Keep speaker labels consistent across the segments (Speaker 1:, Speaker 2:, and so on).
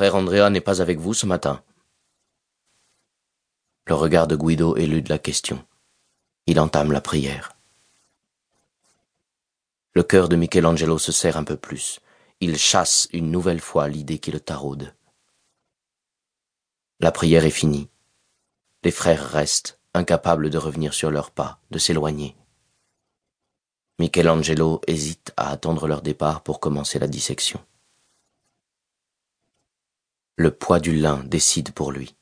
Speaker 1: Frère Andrea n'est pas avec vous ce matin. Le regard de Guido élude la question. Il entame la prière. Le cœur de Michelangelo se serre un peu plus. Il chasse une nouvelle fois l'idée qui le taraude. La prière est finie. Les frères restent, incapables de revenir sur leurs pas, de s'éloigner. Michelangelo hésite à attendre leur départ pour commencer la dissection. Le poids du lin décide pour lui.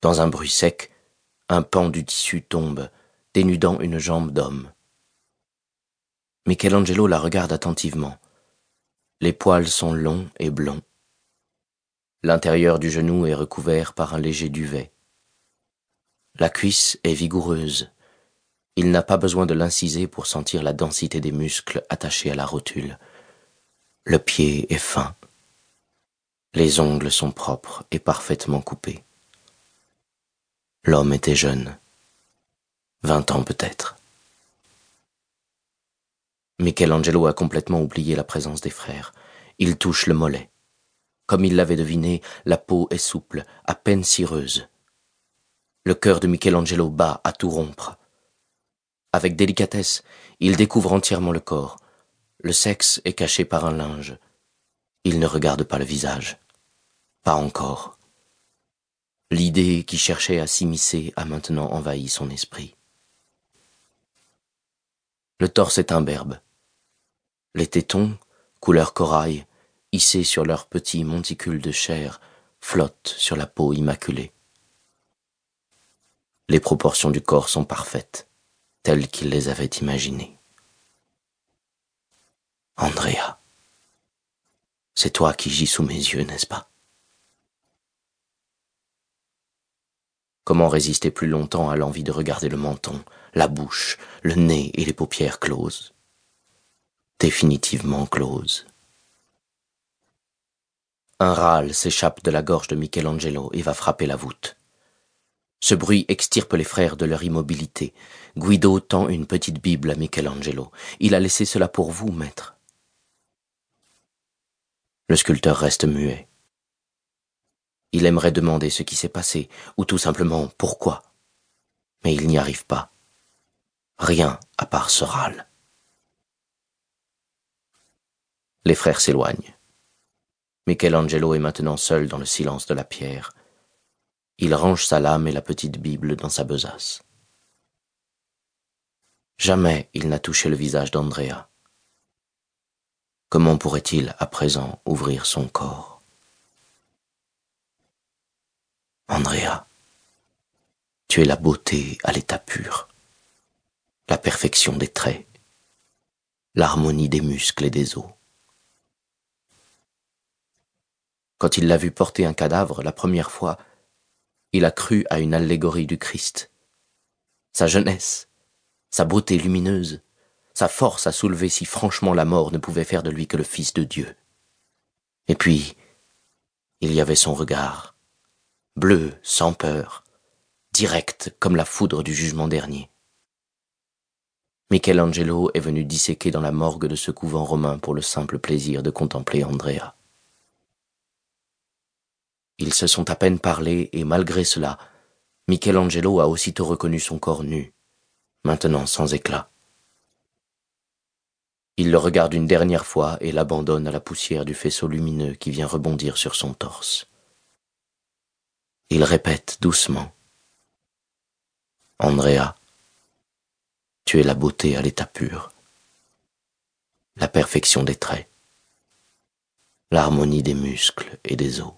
Speaker 1: Dans un bruit sec, un pan du tissu tombe, dénudant une jambe d'homme. Michelangelo la regarde attentivement. Les poils sont longs et blonds. L'intérieur du genou est recouvert par un léger duvet. La cuisse est vigoureuse. Il n'a pas besoin de l'inciser pour sentir la densité des muscles attachés à la rotule. Le pied est fin. Les ongles sont propres et parfaitement coupés. L'homme était jeune. Vingt ans peut-être. Michelangelo a complètement oublié la présence des frères. Il touche le mollet. Comme il l'avait deviné, la peau est souple, à peine cireuse. Le cœur de Michelangelo bat à tout rompre. Avec délicatesse, il découvre entièrement le corps. Le sexe est caché par un linge. Il ne regarde pas le visage. Pas encore. L'idée qui cherchait à s'immiscer a maintenant envahi son esprit. Le torse est imberbe. Les tétons, couleur corail, hissés sur leurs petits monticules de chair, flottent sur la peau immaculée. Les proportions du corps sont parfaites, telles qu'il les avait imaginées. Andrea, c'est toi qui gis sous mes yeux, n'est-ce pas? Comment résister plus longtemps à l'envie de regarder le menton, la bouche, le nez et les paupières closes? Définitivement closes. Un râle s'échappe de la gorge de Michelangelo et va frapper la voûte. Ce bruit extirpe les frères de leur immobilité. Guido tend une petite Bible à Michelangelo. Il a laissé cela pour vous, maître. Le sculpteur reste muet. Il aimerait demander ce qui s'est passé, ou tout simplement pourquoi. Mais il n'y arrive pas. Rien à part ce râle. Les frères s'éloignent. Michelangelo est maintenant seul dans le silence de la pierre. Il range sa lame et la petite Bible dans sa besace. Jamais il n'a touché le visage d'Andrea. Comment pourrait-il à présent ouvrir son corps? Andrea, tu es la beauté à l'état pur, la perfection des traits, l'harmonie des muscles et des os. Quand il l'a vu porter un cadavre la première fois, il a cru à une allégorie du Christ. Sa jeunesse, sa beauté lumineuse, sa force à soulever si franchement la mort ne pouvait faire de lui que le Fils de Dieu. Et puis, il y avait son regard, bleu, sans peur, direct comme la foudre du jugement dernier. Michelangelo est venu disséquer dans la morgue de ce couvent romain pour le simple plaisir de contempler Andrea. Ils se sont à peine parlé et malgré cela, Michelangelo a aussitôt reconnu son corps nu, maintenant sans éclat. Il le regarde une dernière fois et l'abandonne à la poussière du faisceau lumineux qui vient rebondir sur son torse. Il répète doucement. Andrea, tu es la beauté à l'état pur, la perfection des traits, l'harmonie des muscles et des os.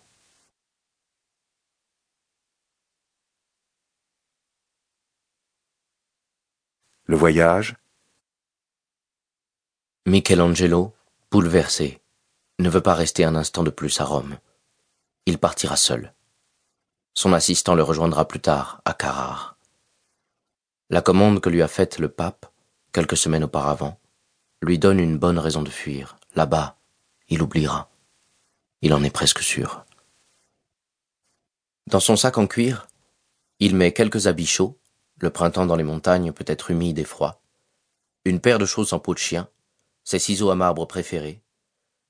Speaker 2: Le voyage
Speaker 1: Michelangelo, bouleversé, ne veut pas rester un instant de plus à Rome. Il partira seul. Son assistant le rejoindra plus tard, à Carrare. La commande que lui a faite le pape, quelques semaines auparavant, lui donne une bonne raison de fuir. Là-bas, il oubliera. Il en est presque sûr. Dans son sac en cuir, il met quelques habits chauds, le printemps dans les montagnes peut être humide et froid, une paire de choses en peau de chien, ses ciseaux à marbre préférés,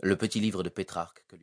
Speaker 1: le petit livre de Pétrarque que lui